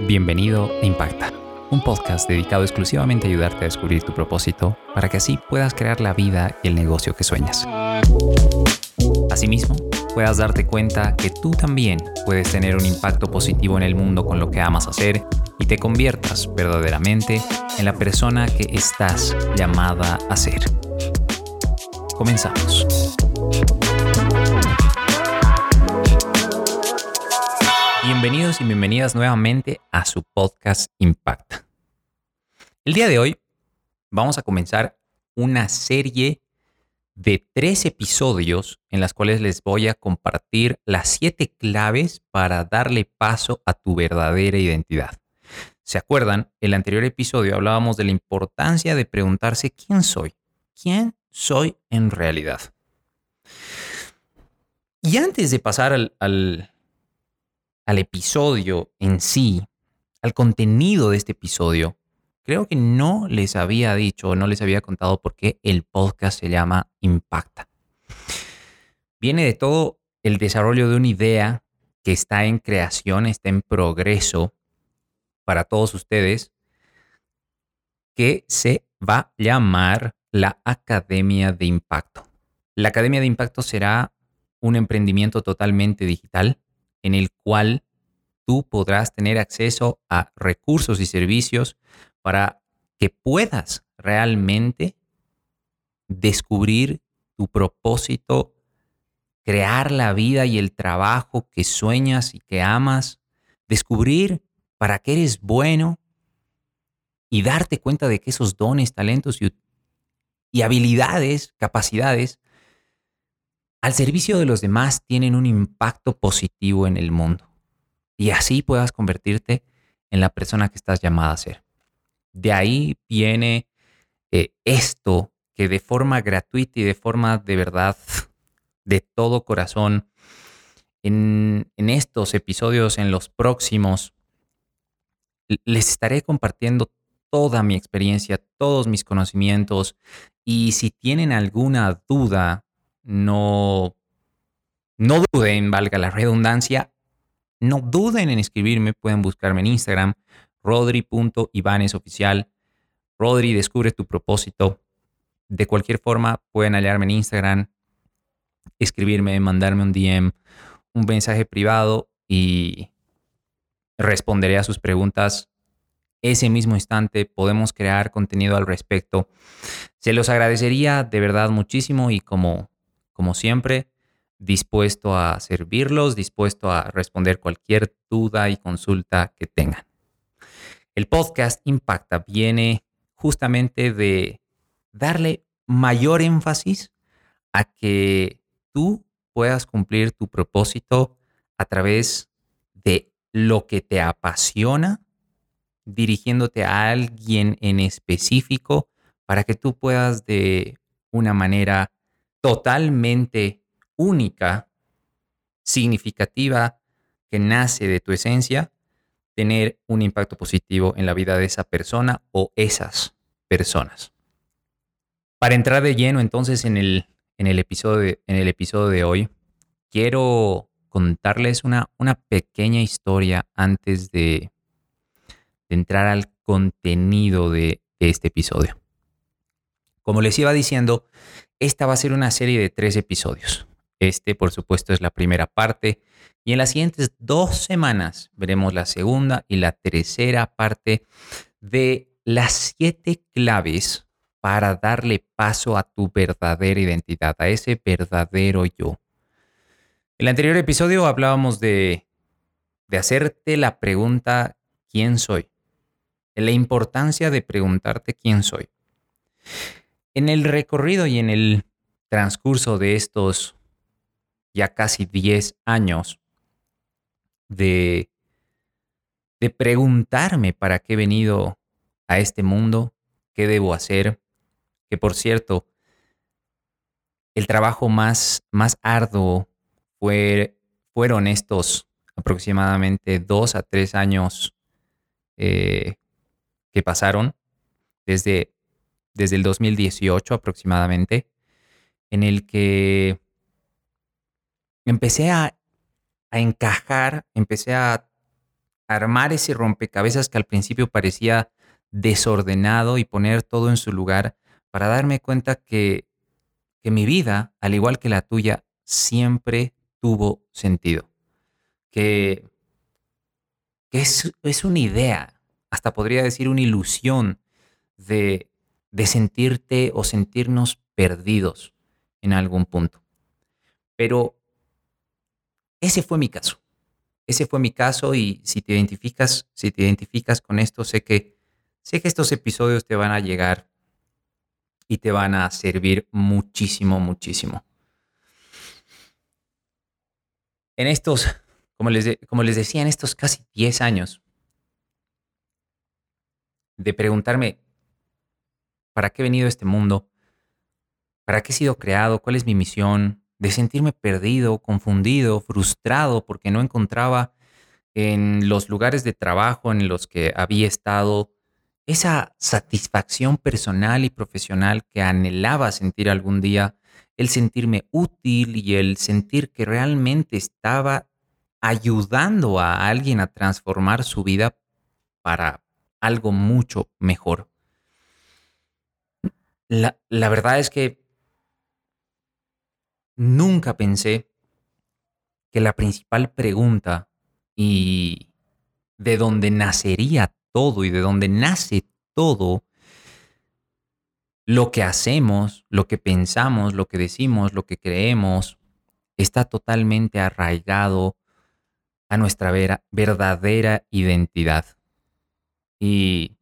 Bienvenido a Impacta, un podcast dedicado exclusivamente a ayudarte a descubrir tu propósito para que así puedas crear la vida y el negocio que sueñas. Asimismo, puedas darte cuenta que tú también puedes tener un impacto positivo en el mundo con lo que amas hacer y te conviertas verdaderamente en la persona que estás llamada a ser. Comenzamos. Bienvenidos y bienvenidas nuevamente a su podcast Impacta. El día de hoy vamos a comenzar una serie de tres episodios en las cuales les voy a compartir las siete claves para darle paso a tu verdadera identidad. ¿Se acuerdan? El anterior episodio hablábamos de la importancia de preguntarse quién soy, quién soy en realidad. Y antes de pasar al, al, episodio en sí, al contenido de este episodio, creo que no les había dicho, no les había contado por qué el podcast se llama Impacta. Viene de todo el desarrollo de una idea que está en creación, está en progreso para todos ustedes, que se va a llamar la Academia de Impacto. La Academia de Impacto será un emprendimiento totalmente digital en el cual tú podrás tener acceso a recursos y servicios para que puedas realmente descubrir tu propósito, crear la vida y el trabajo que sueñas y que amas, descubrir para qué eres bueno y darte cuenta de que esos dones, talentos y, y habilidades, capacidades, al servicio de los demás tienen un impacto positivo en el mundo. Y así puedas convertirte en la persona que estás llamada a ser. De ahí viene eh, esto que de forma gratuita y de forma de verdad, de todo corazón, en, en estos episodios, en los próximos, les estaré compartiendo toda mi experiencia, todos mis conocimientos y si tienen alguna duda, no, no duden, valga la redundancia, no duden en escribirme, pueden buscarme en Instagram, rodri.ivanesoficial. Rodri, descubre tu propósito. De cualquier forma, pueden hallarme en Instagram, escribirme, mandarme un DM, un mensaje privado y responderé a sus preguntas ese mismo instante. Podemos crear contenido al respecto. Se los agradecería de verdad muchísimo y como, como siempre, dispuesto a servirlos, dispuesto a responder cualquier duda y consulta que tengan. El podcast Impacta viene justamente de darle mayor énfasis a que tú puedas cumplir tu propósito a través de lo que te apasiona, dirigiéndote a alguien en específico para que tú puedas de una manera totalmente única, significativa, que nace de tu esencia, tener un impacto positivo en la vida de esa persona o esas personas. Para entrar de lleno entonces en el, en el, episodio, de, en el episodio de hoy, quiero contarles una, una pequeña historia antes de, entrar al contenido de, de este episodio. Como les iba diciendo, esta va a ser una serie de tres episodios. Este, por supuesto, es la primera parte. Y en las siguientes dos semanas veremos la segunda y la tercera parte de las siete claves para darle paso a tu verdadera identidad, a ese verdadero yo. En el anterior episodio hablábamos de, de hacerte la pregunta ¿quién soy? la importancia de preguntarte quién soy. En el recorrido y en el transcurso de estos ya casi 10 años de, de preguntarme para qué he venido a este mundo, qué debo hacer, que por cierto, el trabajo más, más arduo fue, fueron estos aproximadamente dos a tres años eh, que pasaron desde, desde el 2018 aproximadamente, en el que empecé a, encajar, empecé a armar ese rompecabezas que al principio parecía desordenado y poner todo en su lugar para darme cuenta que, que mi vida, al igual que la tuya, siempre tuvo sentido. Que, que es, es una idea, hasta podría decir una ilusión de, de sentirte o sentirnos perdidos en algún punto. Pero ese fue mi caso. Ese fue mi caso y si te identificas, si te identificas con esto, sé que sé que estos episodios te van a llegar y te van a servir muchísimo, muchísimo. En estos, como les, como les decía, en estos casi 10 años de preguntarme, ¿para qué he venido a este mundo? ¿Para qué he sido creado? ¿Cuál es mi misión? De sentirme perdido, confundido, frustrado porque no encontraba en los lugares de trabajo en los que había estado esa satisfacción personal y profesional que anhelaba sentir algún día, el sentirme útil y el sentir que realmente estaba ayudando a alguien a transformar su vida para algo mucho mejor. La, la verdad es que nunca pensé que la principal pregunta y de donde nacería todo y de donde nace todo, lo que hacemos, lo que pensamos, lo que decimos, lo que creemos, está totalmente arraigado a nuestra verdadera identidad. Y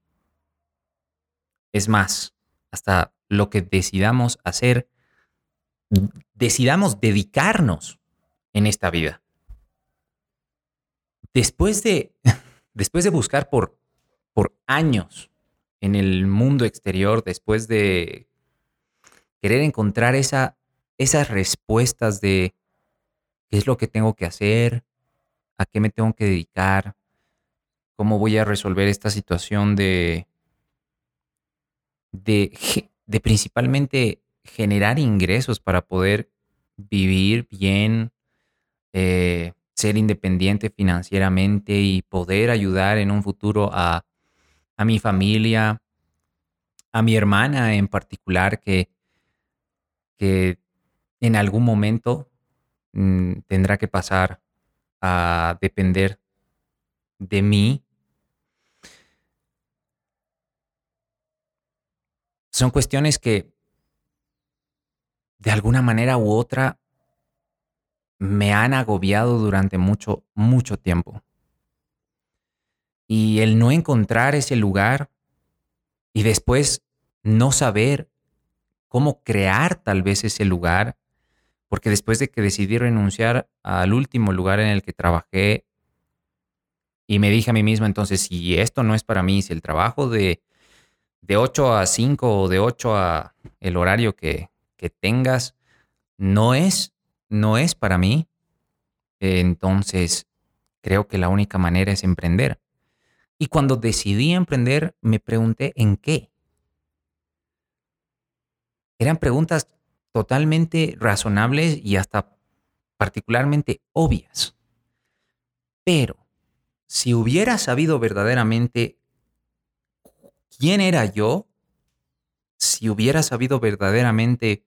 es más, hasta lo que decidamos hacer decidamos dedicarnos en esta vida. Después de, después de buscar por, por años en el mundo exterior, después de querer encontrar esa, esas respuestas de qué es lo que tengo que hacer, a qué me tengo que dedicar, cómo voy a resolver esta situación de, de, de principalmente generar ingresos para poder vivir bien, eh, ser independiente financieramente y poder ayudar en un futuro a, mi familia, a mi hermana en particular, que, que en algún momento mm, tendrá que pasar a depender de mí. Son cuestiones que de alguna manera u otra me han agobiado durante mucho, mucho tiempo. Y el no encontrar ese lugar y después no saber cómo crear tal vez ese lugar, porque después de que decidí renunciar al último lugar en el que trabajé y me dije a mí mismo, entonces, si esto no es para mí, si el trabajo de, de 8 a 5 o de 8 a el horario que, que tengas no es, no es para mí, entonces creo que la única manera es emprender. Y cuando decidí emprender, me pregunté en qué. Eran preguntas totalmente razonables y hasta particularmente obvias. Pero si hubiera sabido verdaderamente quién era yo, si hubiera sabido verdaderamente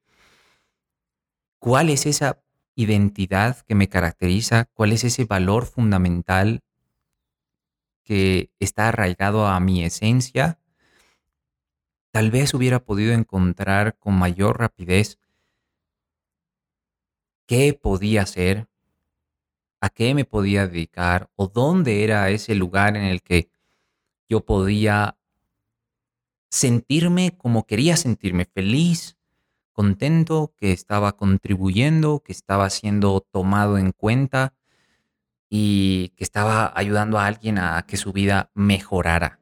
cuál es esa identidad que me caracteriza, cuál es ese valor fundamental que está arraigado a mi esencia, tal vez hubiera podido encontrar con mayor rapidez qué podía hacer, a qué me podía dedicar o dónde era ese lugar en el que yo podía sentirme como quería sentirme, feliz, contento, que estaba contribuyendo, que estaba siendo tomado en cuenta y que estaba ayudando a alguien a que su vida mejorara.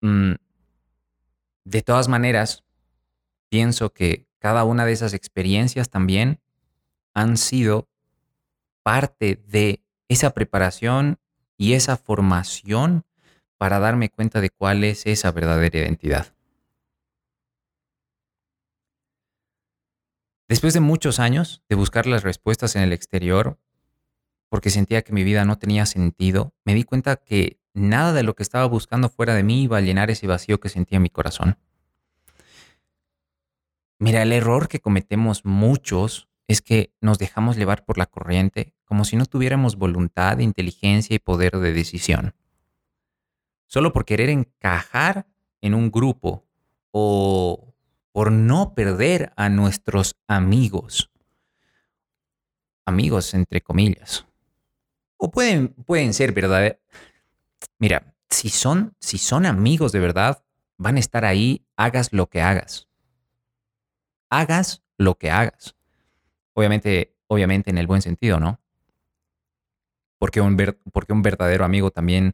Mm, de todas maneras, pienso que cada una de esas experiencias también han sido parte de esa preparación y esa formación para darme cuenta de cuál es esa verdadera identidad. Después de muchos años de buscar las respuestas en el exterior, porque sentía que mi vida no tenía sentido, me di cuenta que nada de lo que estaba buscando fuera de mí iba a llenar ese vacío que sentía en mi corazón. Mira, el error que cometemos muchos es que nos dejamos llevar por la corriente como si no tuviéramos voluntad, inteligencia y poder de decisión. Solo por querer encajar en un grupo o por no perder a nuestros amigos. Amigos entre comillas. O pueden, pueden ser verdad. Mira, si son, si son amigos de verdad, van a estar ahí, hagas lo que hagas. Hagas lo que hagas. Obviamente, obviamente en el buen sentido, ¿no? Porque un, porque un verdadero amigo también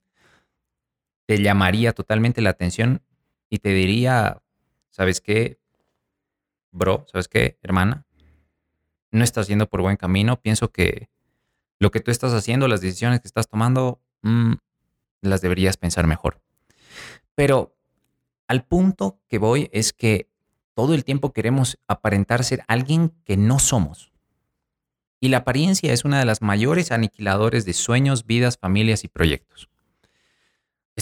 te llamaría totalmente la atención y te diría, ¿sabes qué? Bro, ¿sabes qué, hermana? No estás yendo por buen camino. Pienso que lo que tú estás haciendo, las decisiones que estás tomando, mm, las deberías pensar mejor. Pero al punto que voy es que todo el tiempo queremos aparentar ser alguien que no somos. Y la apariencia es una de las mayores aniquiladores de sueños, vidas, familias y proyectos.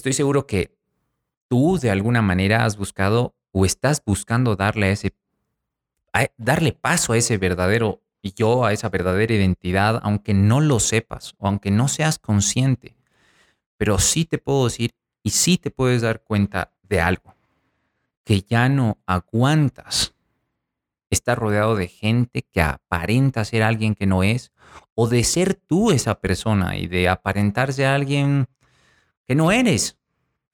Estoy seguro que tú de alguna manera has buscado o estás buscando darle ese darle paso a ese verdadero yo, a esa verdadera identidad, aunque no lo sepas o aunque no seas consciente. Pero sí te puedo decir y sí te puedes dar cuenta de algo, que ya no aguantas estar rodeado de gente que aparenta ser alguien que no es, o de ser tú esa persona y de aparentarse a alguien que no eres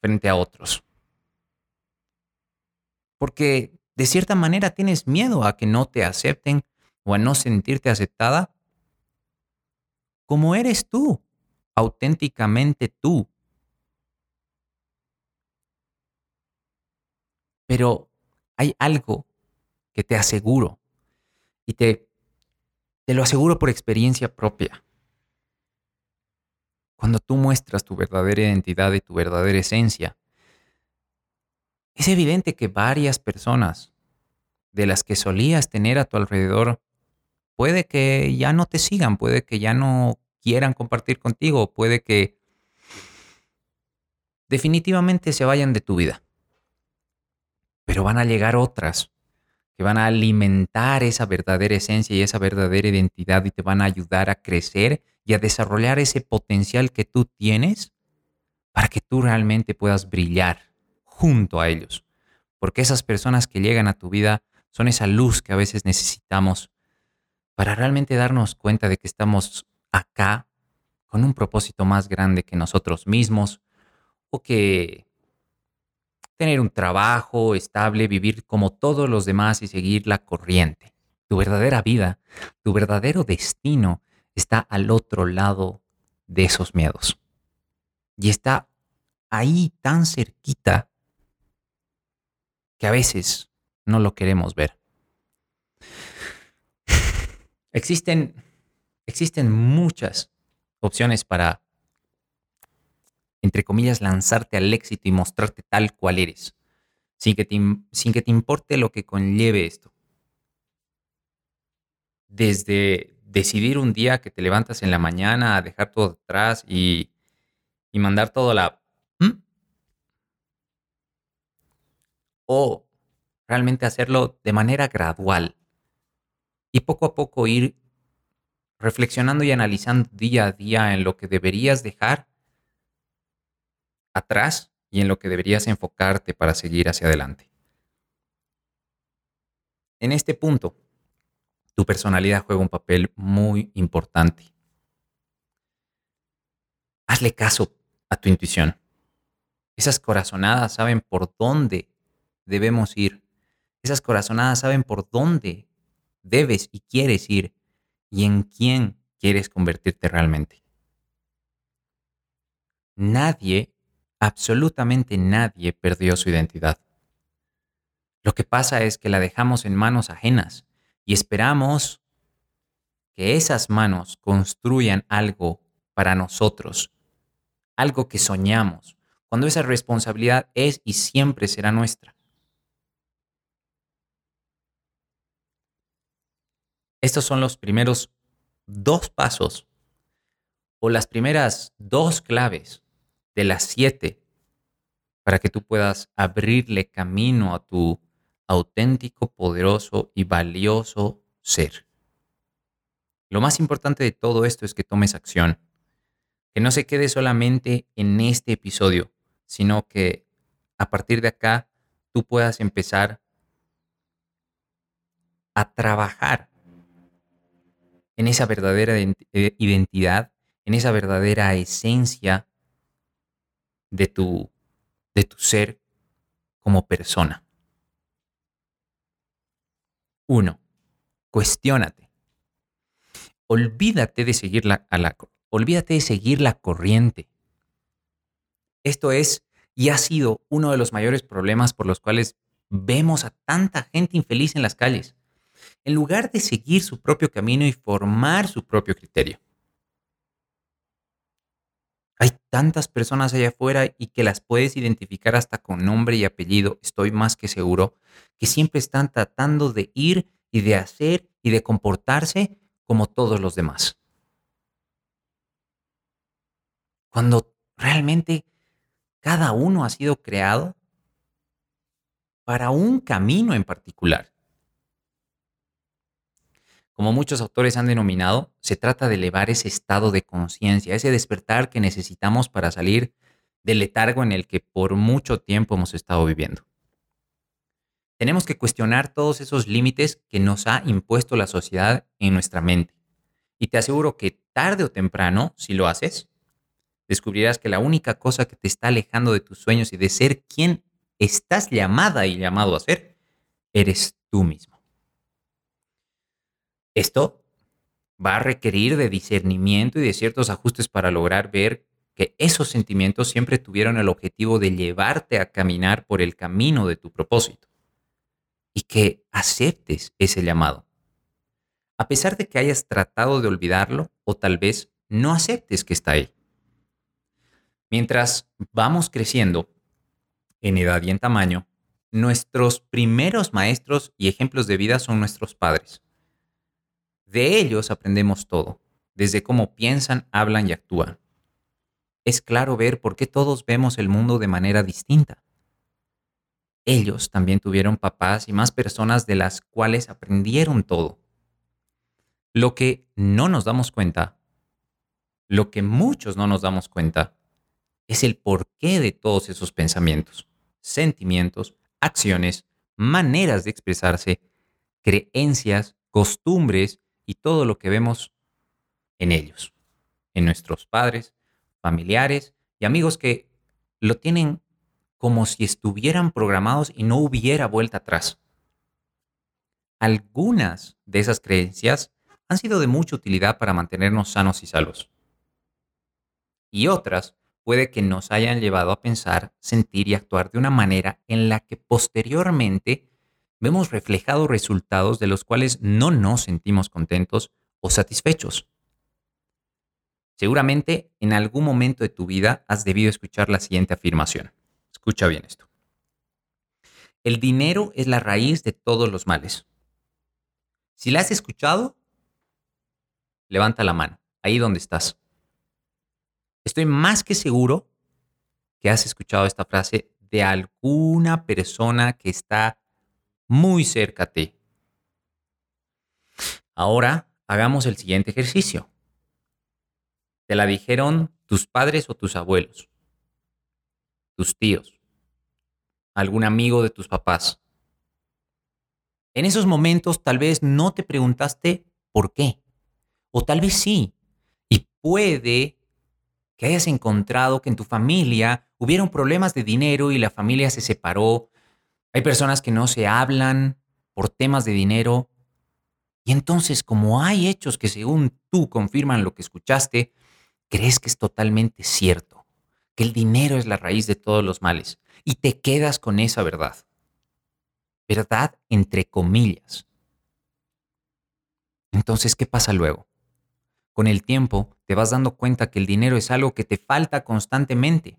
frente a otros. Porque de cierta manera tienes miedo a que no te acepten o a no sentirte aceptada como eres tú, auténticamente tú. Pero hay algo que te aseguro. Y te, te lo aseguro por experiencia propia. Cuando tú muestras tu verdadera identidad y tu verdadera esencia, es evidente que varias personas de las que solías tener a tu alrededor puede que ya no te sigan, puede que ya no quieran compartir contigo, puede que definitivamente se vayan de tu vida. Pero van a llegar otras que van a alimentar esa verdadera esencia y esa verdadera identidad y te van a ayudar a crecer y a desarrollar ese potencial que tú tienes para que tú realmente puedas brillar junto a ellos. Porque esas personas que llegan a tu vida son esa luz que a veces necesitamos para realmente darnos cuenta de que estamos acá con un propósito más grande que nosotros mismos o que tener un trabajo estable, vivir como todos los demás y seguir la corriente. Tu verdadera vida, tu verdadero destino está al otro lado de esos miedos. Y está ahí tan cerquita que a veces no lo queremos ver. Existen, existen muchas opciones para entre comillas, lanzarte al éxito y mostrarte tal cual eres, sin que te, sin que te importe lo que conlleve esto. Desde decidir un día que te levantas en la mañana a dejar todo atrás y, y mandar todo a la... O realmente hacerlo de manera gradual y poco a poco ir reflexionando y analizando día a día en lo que deberías dejar atrás y en lo que deberías enfocarte para seguir hacia adelante. En este punto, tu personalidad juega un papel muy importante. Hazle caso a tu intuición. Esas corazonadas saben por dónde debemos ir. Esas corazonadas saben por dónde debes y quieres ir y en quién quieres convertirte realmente. Nadie absolutamente nadie perdió su identidad. Lo que pasa es que la dejamos en manos ajenas y esperamos que esas manos construyan algo para nosotros, algo que soñamos, cuando esa responsabilidad es y siempre será nuestra. Estos son los primeros dos pasos o las primeras dos claves de las siete para que tú puedas abrirle camino a tu auténtico, poderoso y valioso ser. Lo más importante de todo esto es que tomes acción, que no se quede solamente en este episodio, sino que a partir de acá tú puedas empezar a trabajar en esa verdadera eh, identidad, en esa verdadera esencia de tu, de tu ser como persona. Uno, cuestiónate. Olvídate de seguir la, olvídate de seguir la corriente. Esto es y ha sido uno de los mayores problemas por los cuales vemos a tanta gente infeliz en las calles, en lugar de seguir su propio camino y formar su propio criterio. Hay tantas personas allá afuera y que las puedes identificar hasta con nombre y apellido, estoy más que seguro, que siempre están tratando de ir y de hacer y de comportarse como todos los demás. Cuando realmente cada uno ha sido creado para un camino en particular. Como muchos autores han denominado, se trata de elevar ese estado de conciencia, ese despertar que necesitamos para salir del letargo en el que por mucho tiempo hemos estado viviendo. Tenemos que cuestionar todos esos límites que nos ha impuesto la sociedad en nuestra mente. Y te aseguro que tarde o temprano, si lo haces, descubrirás que la única cosa que te está alejando de tus sueños y de ser quien estás llamada y llamado a ser, eres tú mismo. Esto va a requerir de discernimiento y de ciertos ajustes para lograr ver que esos sentimientos siempre tuvieron el objetivo de llevarte a caminar por el camino de tu propósito y que aceptes ese llamado. A pesar de que hayas tratado de olvidarlo o tal vez no aceptes que está ahí. Mientras vamos creciendo en edad y en tamaño, nuestros primeros maestros y ejemplos de vida son nuestros padres. De ellos aprendemos todo, desde cómo piensan, hablan y actúan. Es claro ver por qué todos vemos el mundo de manera distinta. Ellos también tuvieron papás y más personas de las cuales aprendieron todo. Lo que no nos damos cuenta, lo que muchos no nos damos cuenta, es el porqué de todos esos pensamientos, sentimientos, acciones, maneras de expresarse, creencias, costumbres y todo lo que vemos en ellos, en nuestros padres, familiares y amigos que lo tienen como si estuvieran programados y no hubiera vuelta atrás. Algunas de esas creencias han sido de mucha utilidad para mantenernos sanos y salvos. Y otras puede que nos hayan llevado a pensar, sentir y actuar de una manera en la que posteriormente vemos reflejados resultados de los cuales no nos sentimos contentos o satisfechos. Seguramente en algún momento de tu vida has debido escuchar la siguiente afirmación. Escucha bien esto. El dinero es la raíz de todos los males. Si la has escuchado, levanta la mano, ahí donde estás. Estoy más que seguro que has escuchado esta frase de alguna persona que está muy cerca a ti. Ahora hagamos el siguiente ejercicio. ¿Te la dijeron tus padres o tus abuelos? ¿Tus tíos? ¿Algún amigo de tus papás? En esos momentos tal vez no te preguntaste por qué. O tal vez sí. Y puede que hayas encontrado que en tu familia hubieron problemas de dinero y la familia se separó. Hay personas que no se hablan por temas de dinero. Y entonces, como hay hechos que según tú confirman lo que escuchaste, crees que es totalmente cierto, que el dinero es la raíz de todos los males, y te quedas con esa verdad. Verdad entre comillas. Entonces, ¿qué pasa luego? Con el tiempo te vas dando cuenta que el dinero es algo que te falta constantemente.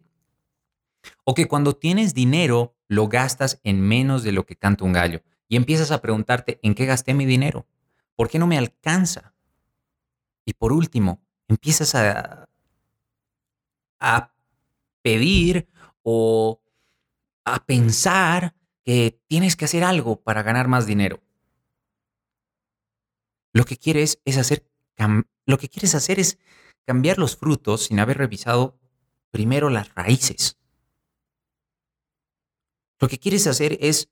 O que cuando tienes dinero lo gastas en menos de lo que canta un gallo. Y empiezas a preguntarte, ¿en qué gasté mi dinero? ¿Por qué no me alcanza? Y por último, empiezas a a pedir o a pensar que tienes que hacer algo para ganar más dinero. Lo que quieres es hacer lo que quieres hacer es cambiar los frutos sin haber revisado primero las raíces. Lo que quieres hacer es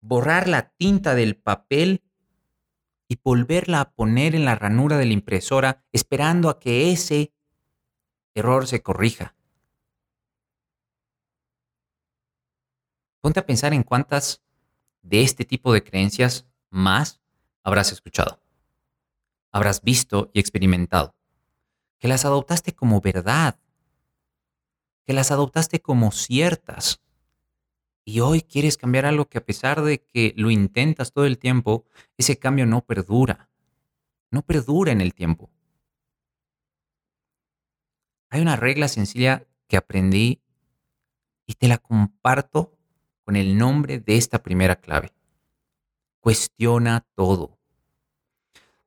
borrar la tinta del papel y volverla a poner en la ranura de la impresora esperando a que ese error se corrija. Ponte a pensar en cuántas de este tipo de creencias más habrás escuchado, habrás visto y experimentado, que las adoptaste como verdad, que las adoptaste como ciertas. Y hoy quieres cambiar algo que a pesar de que lo intentas todo el tiempo, ese cambio no perdura. No perdura en el tiempo. Hay una regla sencilla que aprendí y te la comparto con el nombre de esta primera clave. Cuestiona todo.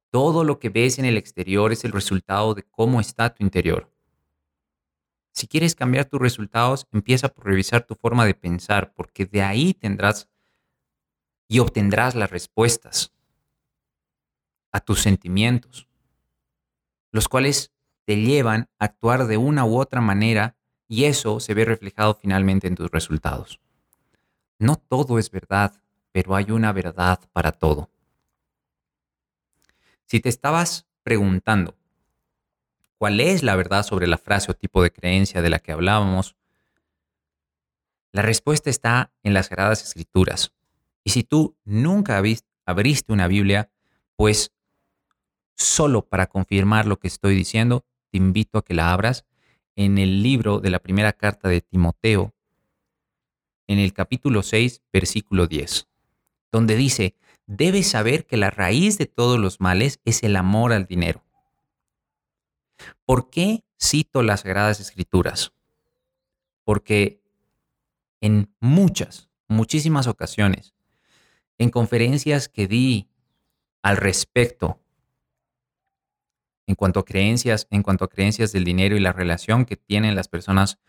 Todo lo que ves en el exterior es el resultado de cómo está tu interior. Si quieres cambiar tus resultados, empieza por revisar tu forma de pensar, porque de ahí tendrás y obtendrás las respuestas a tus sentimientos, los cuales te llevan a actuar de una u otra manera y eso se ve reflejado finalmente en tus resultados. No todo es verdad, pero hay una verdad para todo. Si te estabas preguntando cuál es la verdad sobre la frase o tipo de creencia de la que hablábamos, la respuesta está en las Sagradas Escrituras. Y si tú nunca abriste una Biblia, pues solo para confirmar lo que estoy diciendo, te invito a que la abras en el libro de la primera carta de Timoteo, en el capítulo 6, versículo 10, donde dice, debes saber que la raíz de todos los males es el amor al dinero. ¿Por qué cito las Sagradas Escrituras? Porque en muchas, muchísimas ocasiones, en conferencias que di al respecto en cuanto a creencias, en cuanto a creencias del dinero y la relación que tienen las personas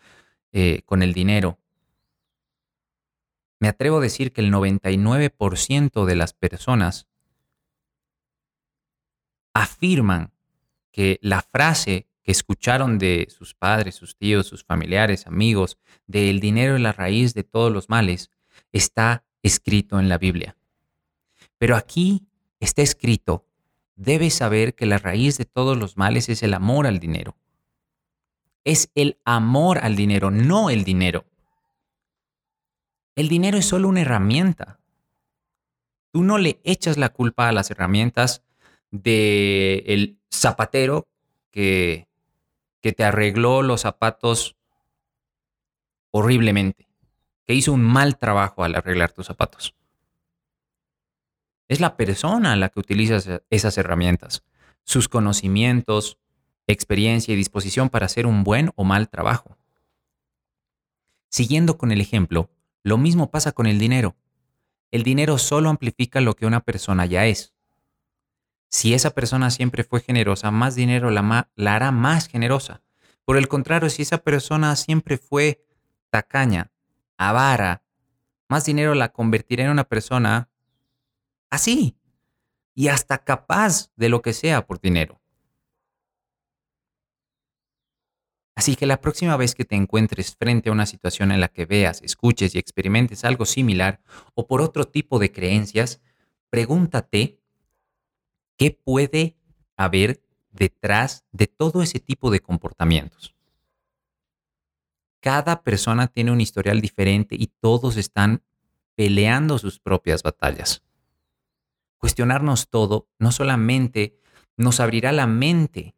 eh, con el dinero. Me atrevo a decir que el 99% de las personas afirman que la frase que escucharon de sus padres, sus tíos, sus familiares, amigos, de el dinero es la raíz de todos los males, está escrito en la Biblia. Pero aquí está escrito debes saber que la raíz de todos los males es el amor al dinero. Es el amor al dinero, no el dinero. El dinero es solo una herramienta. Tú no le echas la culpa a las herramientas del zapatero que, que te arregló los zapatos horriblemente, que hizo un mal trabajo al arreglar tus zapatos. Es la persona la que utiliza esas herramientas, sus conocimientos, experiencia y disposición para hacer un buen o mal trabajo. Siguiendo con el ejemplo, lo mismo pasa con el dinero. El dinero solo amplifica lo que una persona ya es. Si esa persona siempre fue generosa, más dinero la, la hará más generosa. Por el contrario, si esa persona siempre fue tacaña, avara, más dinero la convertirá en una persona Así. Y hasta capaz de lo que sea por dinero. Así que la próxima vez que te encuentres frente a una situación en la que veas, escuches y experimentes algo similar o por otro tipo de creencias, pregúntate qué puede haber detrás de todo ese tipo de comportamientos. Cada persona tiene un historial diferente y todos están peleando sus propias batallas. Cuestionarnos todo no solamente nos abrirá la mente,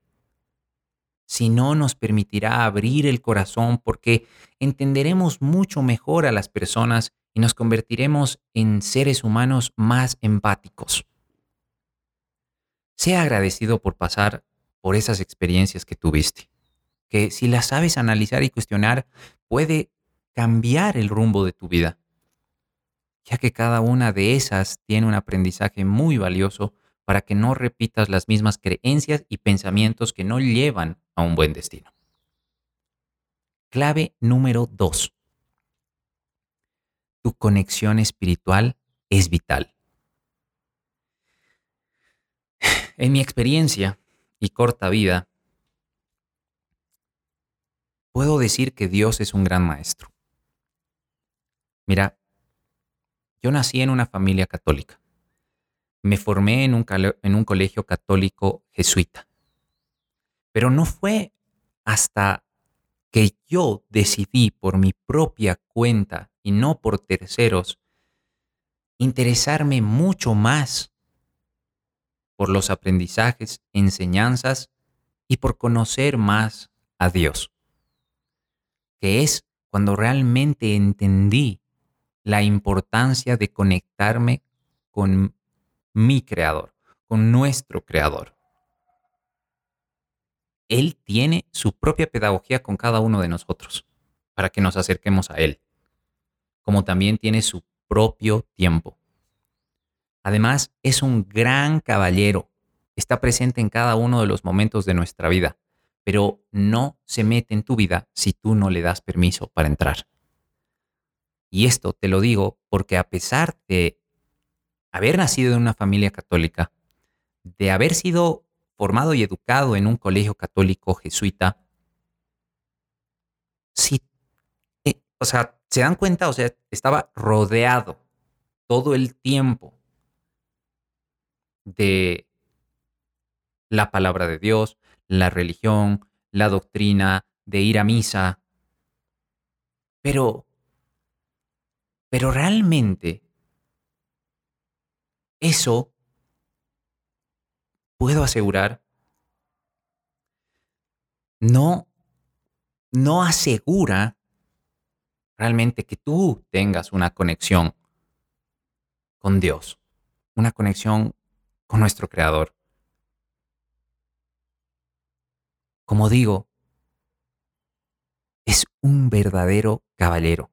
sino nos permitirá abrir el corazón porque entenderemos mucho mejor a las personas y nos convertiremos en seres humanos más empáticos. Sea agradecido por pasar por esas experiencias que tuviste, que si las sabes analizar y cuestionar, puede cambiar el rumbo de tu vida ya que cada una de esas tiene un aprendizaje muy valioso para que no repitas las mismas creencias y pensamientos que no llevan a un buen destino. Clave número dos. Tu conexión espiritual es vital. En mi experiencia y corta vida, puedo decir que Dios es un gran maestro. Mira, yo nací en una familia católica. Me formé en un, colegio católico jesuita. Pero no fue hasta que yo decidí por mi propia cuenta y no por terceros interesarme mucho más por los aprendizajes, enseñanzas y por conocer más a Dios que es cuando realmente entendí la importancia de conectarme con mi creador, con nuestro creador. Él tiene su propia pedagogía con cada uno de nosotros para que nos acerquemos a Él, como también tiene su propio tiempo. Además, es un gran caballero, está presente en cada uno de los momentos de nuestra vida pero no se mete en tu vida si tú no le das permiso para entrar. Y esto te lo digo porque a pesar de haber nacido en una familia católica, de haber sido formado y educado en un colegio católico jesuita, sí, eh, o sea, se dan cuenta, o sea, estaba rodeado todo el tiempo de la palabra de Dios, la religión, la doctrina, de ir a misa. Pero, pero realmente, eso, puedo asegurar, no, no asegura realmente que tú tengas una conexión con Dios, una conexión con nuestro Creador. como digo, es un verdadero caballero.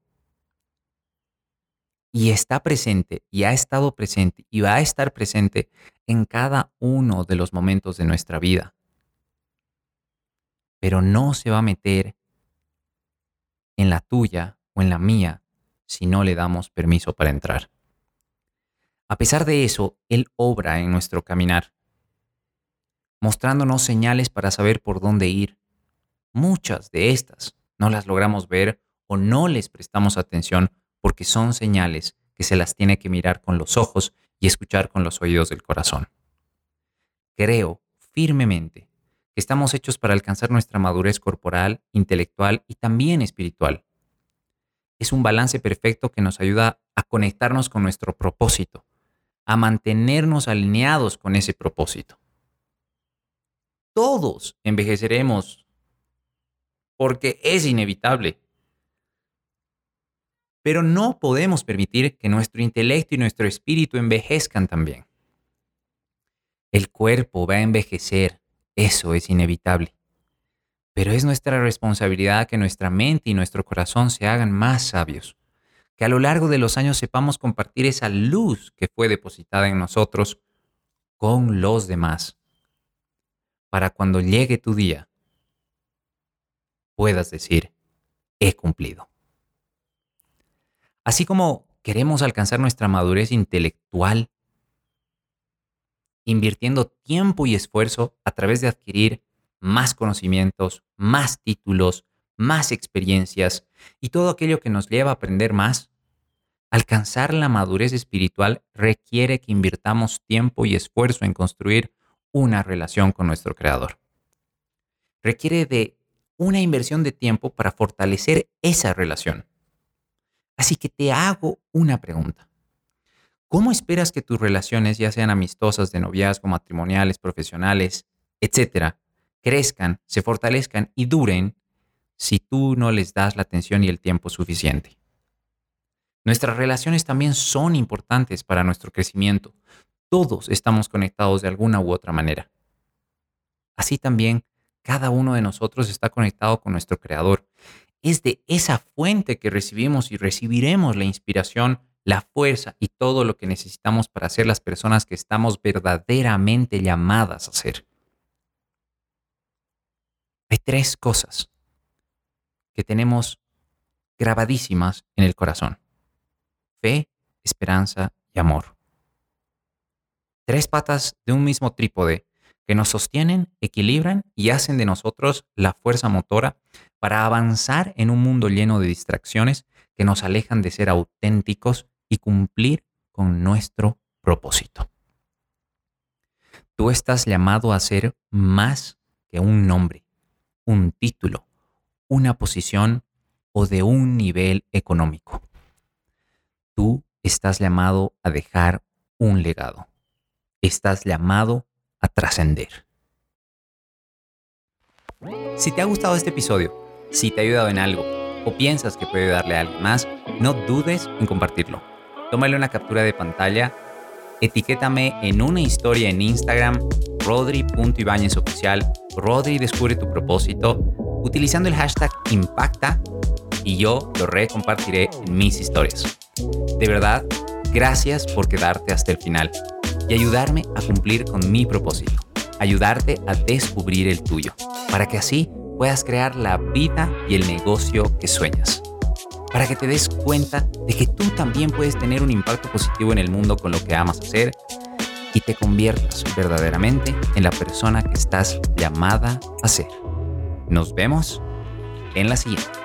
Y está presente, y ha estado presente, y va a estar presente en cada uno de los momentos de nuestra vida. Pero no se va a meter en la tuya o en la mía si no le damos permiso para entrar. A pesar de eso, Él obra en nuestro caminar mostrándonos señales para saber por dónde ir. Muchas de estas no las logramos ver o no les prestamos atención porque son señales que se las tiene que mirar con los ojos y escuchar con los oídos del corazón. Creo firmemente que estamos hechos para alcanzar nuestra madurez corporal, intelectual y también espiritual. Es un balance perfecto que nos ayuda a conectarnos con nuestro propósito, a mantenernos alineados con ese propósito todos envejeceremos, porque es inevitable. Pero no podemos permitir que nuestro intelecto y nuestro espíritu envejezcan también. El cuerpo va a envejecer, eso es inevitable. Pero es nuestra responsabilidad que nuestra mente y nuestro corazón se hagan más sabios, que a lo largo de los años sepamos compartir esa luz que fue depositada en nosotros con los demás para cuando llegue tu día puedas decir, he cumplido. Así como queremos alcanzar nuestra madurez intelectual, invirtiendo tiempo y esfuerzo a través de adquirir más conocimientos, más títulos, más experiencias y todo aquello que nos lleva a aprender más, alcanzar la madurez espiritual requiere que invirtamos tiempo y esfuerzo en construir una relación con nuestro Creador. Requiere de una inversión de tiempo para fortalecer esa relación. Así que te hago una pregunta. ¿Cómo esperas que tus relaciones, ya sean amistosas, de noviazgo, matrimoniales, profesionales, etcétera, crezcan, se fortalezcan y duren si tú no les das la atención y el tiempo suficiente? Nuestras relaciones también son importantes para nuestro crecimiento. Todos estamos conectados de alguna u otra manera. Así también, cada uno de nosotros está conectado con nuestro Creador. Es de esa fuente que recibimos y recibiremos la inspiración, la fuerza y todo lo que necesitamos para ser las personas que estamos verdaderamente llamadas a ser. Hay tres cosas que tenemos grabadísimas en el corazón. Fe, esperanza y amor. Tres patas de un mismo trípode que nos sostienen, equilibran y hacen de nosotros la fuerza motora para avanzar en un mundo lleno de distracciones que nos alejan de ser auténticos y cumplir con nuestro propósito. Tú estás llamado a ser más que un nombre, un título, una posición o de un nivel económico. Tú estás llamado a dejar un legado. Estás llamado a trascender. Si te ha gustado este episodio, si te ha ayudado en algo o piensas que puede darle a alguien más, no dudes en compartirlo. Tómale una captura de pantalla, etiquétame en una historia en Instagram, rodri.ibáñez Rodri descubre tu propósito, utilizando el hashtag Impacta y yo lo recompartiré en mis historias. De verdad, gracias por quedarte hasta el final y ayudarme a cumplir con mi propósito, ayudarte a descubrir el tuyo, para que así puedas crear la vida y el negocio que sueñas. Para que te des cuenta de que tú también puedes tener un impacto positivo en el mundo con lo que amas hacer y te conviertas verdaderamente en la persona que estás llamada a ser. Nos vemos en la siguiente.